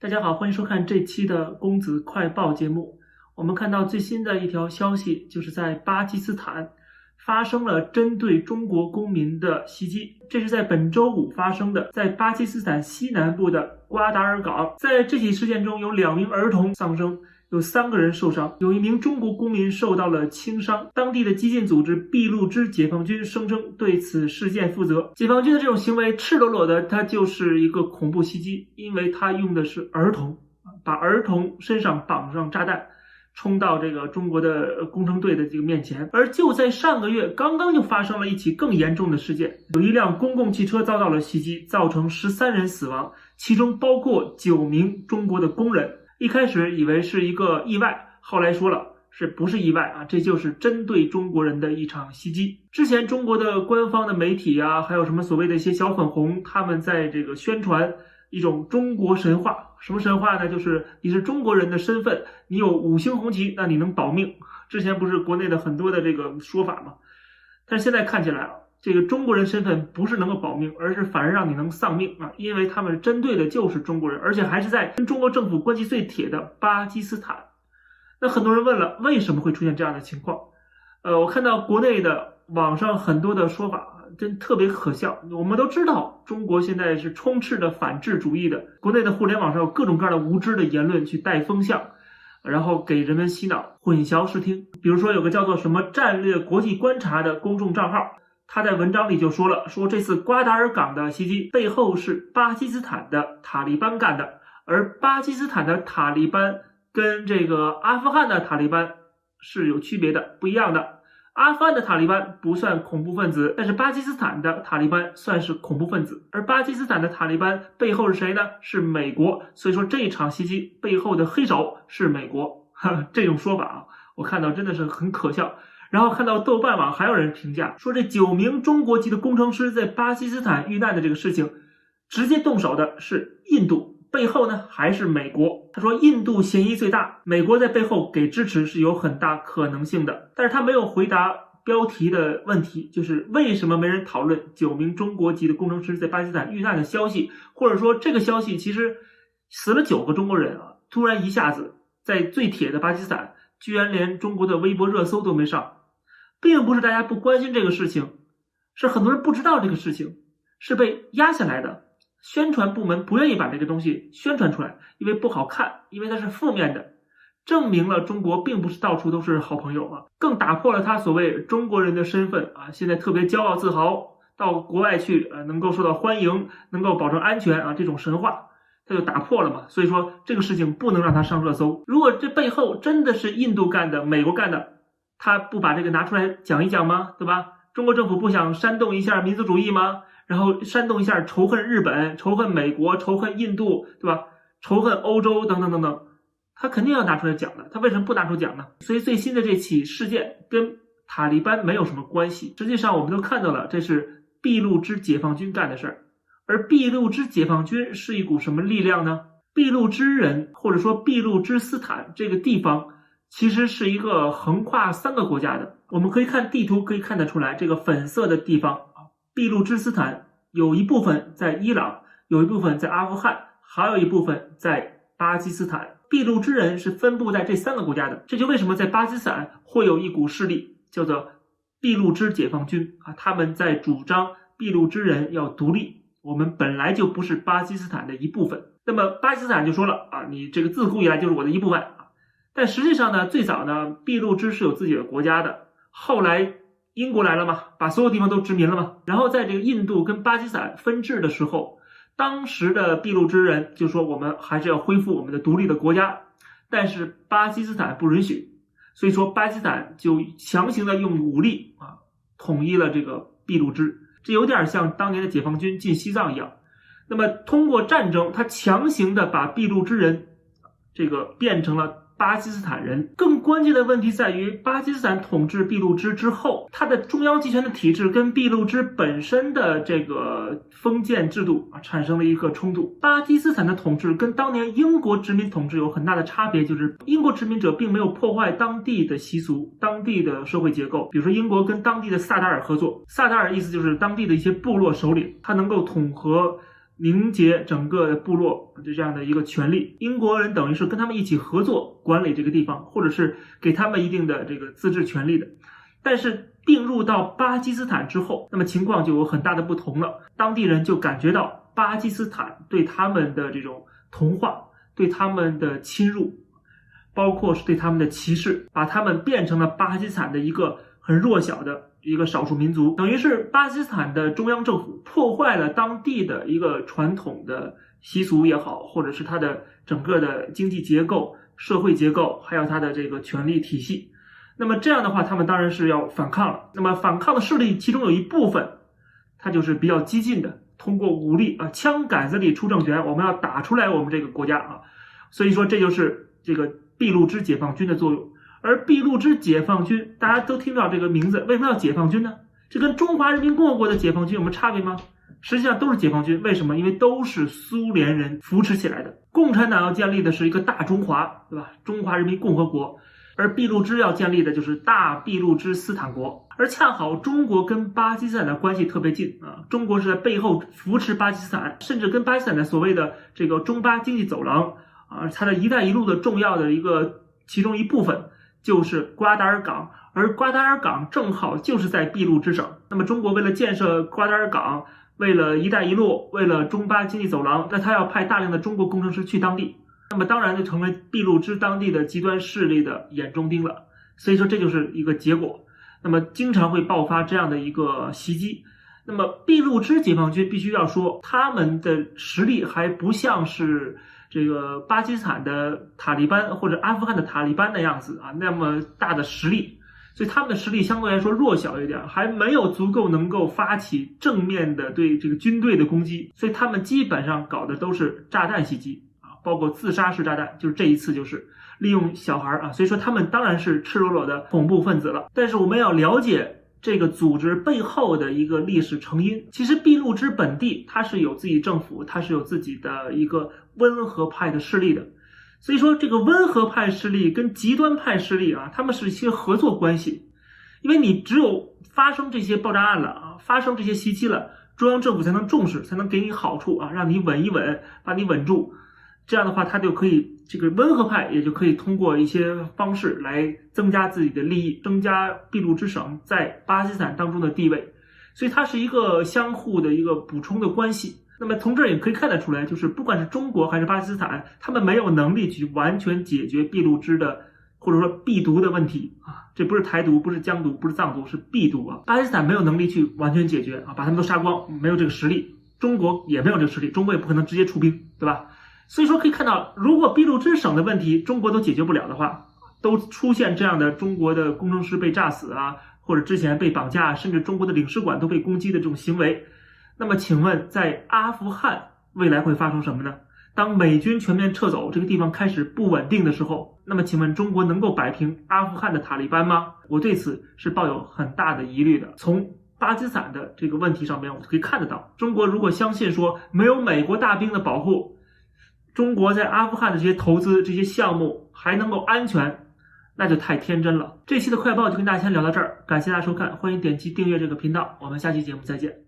大家好，欢迎收看这期的公子快报节目。我们看到最新的一条消息，就是在巴基斯坦发生了针对中国公民的袭击。这是在本周五发生的，在巴基斯坦西南部的瓜达尔港。在这起事件中，有两名儿童丧生。有三个人受伤，有一名中国公民受到了轻伤。当地的激进组织俾路支解放军声称对此事件负责。解放军的这种行为赤裸裸的，它就是一个恐怖袭击，因为他用的是儿童，把儿童身上绑上炸弹，冲到这个中国的工程队的这个面前。而就在上个月，刚刚就发生了一起更严重的事件，有一辆公共汽车遭到了袭击，造成十三人死亡，其中包括九名中国的工人。一开始以为是一个意外，后来说了是不是意外啊？这就是针对中国人的一场袭击。之前中国的官方的媒体啊，还有什么所谓的一些小粉红，他们在这个宣传一种中国神话。什么神话呢？就是你是中国人的身份，你有五星红旗，那你能保命。之前不是国内的很多的这个说法吗？但是现在看起来啊。这个中国人身份不是能够保命，而是反而让你能丧命啊！因为他们针对的就是中国人，而且还是在跟中国政府关系最铁的巴基斯坦。那很多人问了，为什么会出现这样的情况？呃，我看到国内的网上很多的说法，真特别可笑。我们都知道，中国现在是充斥着反智主义的，国内的互联网上有各种各样的无知的言论去带风向，然后给人们洗脑、混淆视听。比如说，有个叫做什么“战略国际观察”的公众账号。他在文章里就说了，说这次瓜达尔港的袭击背后是巴基斯坦的塔利班干的，而巴基斯坦的塔利班跟这个阿富汗的塔利班是有区别的，不一样的。阿富汗的塔利班不算恐怖分子，但是巴基斯坦的塔利班算是恐怖分子。而巴基斯坦的塔利班背后是谁呢？是美国。所以说这场袭击背后的黑手是美国。这种说法啊，我看到真的是很可笑。然后看到豆瓣网还有人评价说，这九名中国籍的工程师在巴基斯坦遇难的这个事情，直接动手的是印度，背后呢还是美国。他说印度嫌疑最大，美国在背后给支持是有很大可能性的。但是他没有回答标题的问题，就是为什么没人讨论九名中国籍的工程师在巴基斯坦遇难的消息，或者说这个消息其实死了九个中国人啊，突然一下子在最铁的巴基斯坦，居然连中国的微博热搜都没上。并不是大家不关心这个事情，是很多人不知道这个事情是被压下来的。宣传部门不愿意把这个东西宣传出来，因为不好看，因为它是负面的，证明了中国并不是到处都是好朋友啊，更打破了他所谓中国人的身份啊，现在特别骄傲自豪，到国外去呃能够受到欢迎，能够保证安全啊这种神话，他就打破了嘛。所以说这个事情不能让他上热搜。如果这背后真的是印度干的，美国干的。他不把这个拿出来讲一讲吗？对吧？中国政府不想煽动一下民族主义吗？然后煽动一下仇恨日本、仇恨美国、仇恨印度，对吧？仇恨欧洲等等等等，他肯定要拿出来讲的。他为什么不拿出讲呢？所以最新的这起事件跟塔利班没有什么关系。实际上，我们都看到了，这是俾路支解放军干的事儿。而俾路支解放军是一股什么力量呢？俾路支人或者说俾路支斯坦这个地方。其实是一个横跨三个国家的，我们可以看地图可以看得出来，这个粉色的地方啊，俾路支斯坦有一部分在伊朗，有一部分在阿富汗，还有一部分在巴基斯坦。俾路支人是分布在这三个国家的，这就为什么在巴基斯坦会有一股势力叫做俾路支解放军啊，他们在主张俾路支人要独立，我们本来就不是巴基斯坦的一部分。那么巴基斯坦就说了啊，你这个自古以来就是我的一部分。但实际上呢，最早呢，俾路支是有自己的国家的。后来英国来了嘛，把所有地方都殖民了嘛。然后在这个印度跟巴基斯坦分治的时候，当时的俾路支人就说：“我们还是要恢复我们的独立的国家。”但是巴基斯坦不允许，所以说巴基斯坦就强行的用武力啊，统一了这个俾路支。这有点像当年的解放军进西藏一样。那么通过战争，他强行的把俾路支人这个变成了。巴基斯坦人更关键的问题在于，巴基斯坦统治俾路支之后，它的中央集权的体制跟俾路支本身的这个封建制度啊产生了一个冲突。巴基斯坦的统治跟当年英国殖民统治有很大的差别，就是英国殖民者并没有破坏当地的习俗、当地的社会结构。比如说，英国跟当地的萨达尔合作，萨达尔意思就是当地的一些部落首领，他能够统合凝结整个部落就这样的一个权利。英国人等于是跟他们一起合作管理这个地方，或者是给他们一定的这个自治权利的。但是并入到巴基斯坦之后，那么情况就有很大的不同了。当地人就感觉到巴基斯坦对他们的这种同化，对他们的侵入，包括是对他们的歧视，把他们变成了巴基斯坦的一个很弱小的一个少数民族，等于是巴基斯坦的中央政府破坏了当地的一个传统的习俗也好，或者是它的整个的经济结构、社会结构，还有它的这个权力体系。那么这样的话，他们当然是要反抗了。那么反抗的势力，其中有一部分，他就是比较激进的，通过武力啊，枪杆子里出政权，我们要打出来我们这个国家啊。所以说，这就是这个俾路支解放军的作用。而俾路支解放军，大家都听到这个名字，为什么要解放军呢？这跟中华人民共和国的解放军有什么差别吗？实际上都是解放军。为什么？因为都是苏联人扶持起来的。共产党要建立的是一个大中华，对吧？中华人民共和国。而俾路支要建立的就是大俾路支斯坦国，而恰好中国跟巴基斯坦的关系特别近啊，中国是在背后扶持巴基斯坦，甚至跟巴基斯坦的所谓的这个中巴经济走廊啊，它的一带一路的重要的一个其中一部分就是瓜达尔港，而瓜达尔港正好就是在俾路支省。那么中国为了建设瓜达尔港，为了一带一路，为了中巴经济走廊，那他要派大量的中国工程师去当地。那么当然就成为俾路支当地的极端势力的眼中钉了，所以说这就是一个结果。那么经常会爆发这样的一个袭击。那么俾路支解放军必须要说，他们的实力还不像是这个巴基斯坦的塔利班或者阿富汗的塔利班的样子啊，那么大的实力，所以他们的实力相对来说弱小一点，还没有足够能够发起正面的对这个军队的攻击，所以他们基本上搞的都是炸弹袭击啊。包括自杀式炸弹，就是这一次就是利用小孩啊，所以说他们当然是赤裸裸的恐怖分子了。但是我们要了解这个组织背后的一个历史成因。其实俾路支本地它是有自己政府，它是有自己的一个温和派的势力的。所以说这个温和派势力跟极端派势力啊，他们是一些合作关系。因为你只有发生这些爆炸案了啊，发生这些袭击了，中央政府才能重视，才能给你好处啊，让你稳一稳，把你稳住。这样的话，他就可以这个温和派也就可以通过一些方式来增加自己的利益，增加俾路支省在巴基斯坦当中的地位，所以它是一个相互的一个补充的关系。那么从这儿也可以看得出来，就是不管是中国还是巴基斯坦，他们没有能力去完全解决俾路支的或者说必独的问题啊，这不是台独，不是疆独，不是藏独，是必独啊。巴基斯坦没有能力去完全解决啊，把他们都杀光，没有这个实力。中国也没有这个实力，中国也不可能直接出兵，对吧？所以说可以看到，如果俾路支省的问题中国都解决不了的话，都出现这样的中国的工程师被炸死啊，或者之前被绑架，甚至中国的领事馆都被攻击的这种行为，那么请问在阿富汗未来会发生什么呢？当美军全面撤走，这个地方开始不稳定的时候，那么请问中国能够摆平阿富汗的塔利班吗？我对此是抱有很大的疑虑的。从巴基斯坦的这个问题上面，我们可以看得到，中国如果相信说没有美国大兵的保护，中国在阿富汗的这些投资、这些项目还能够安全，那就太天真了。这期的快报就跟大家先聊到这儿，感谢大家收看，欢迎点击订阅这个频道，我们下期节目再见。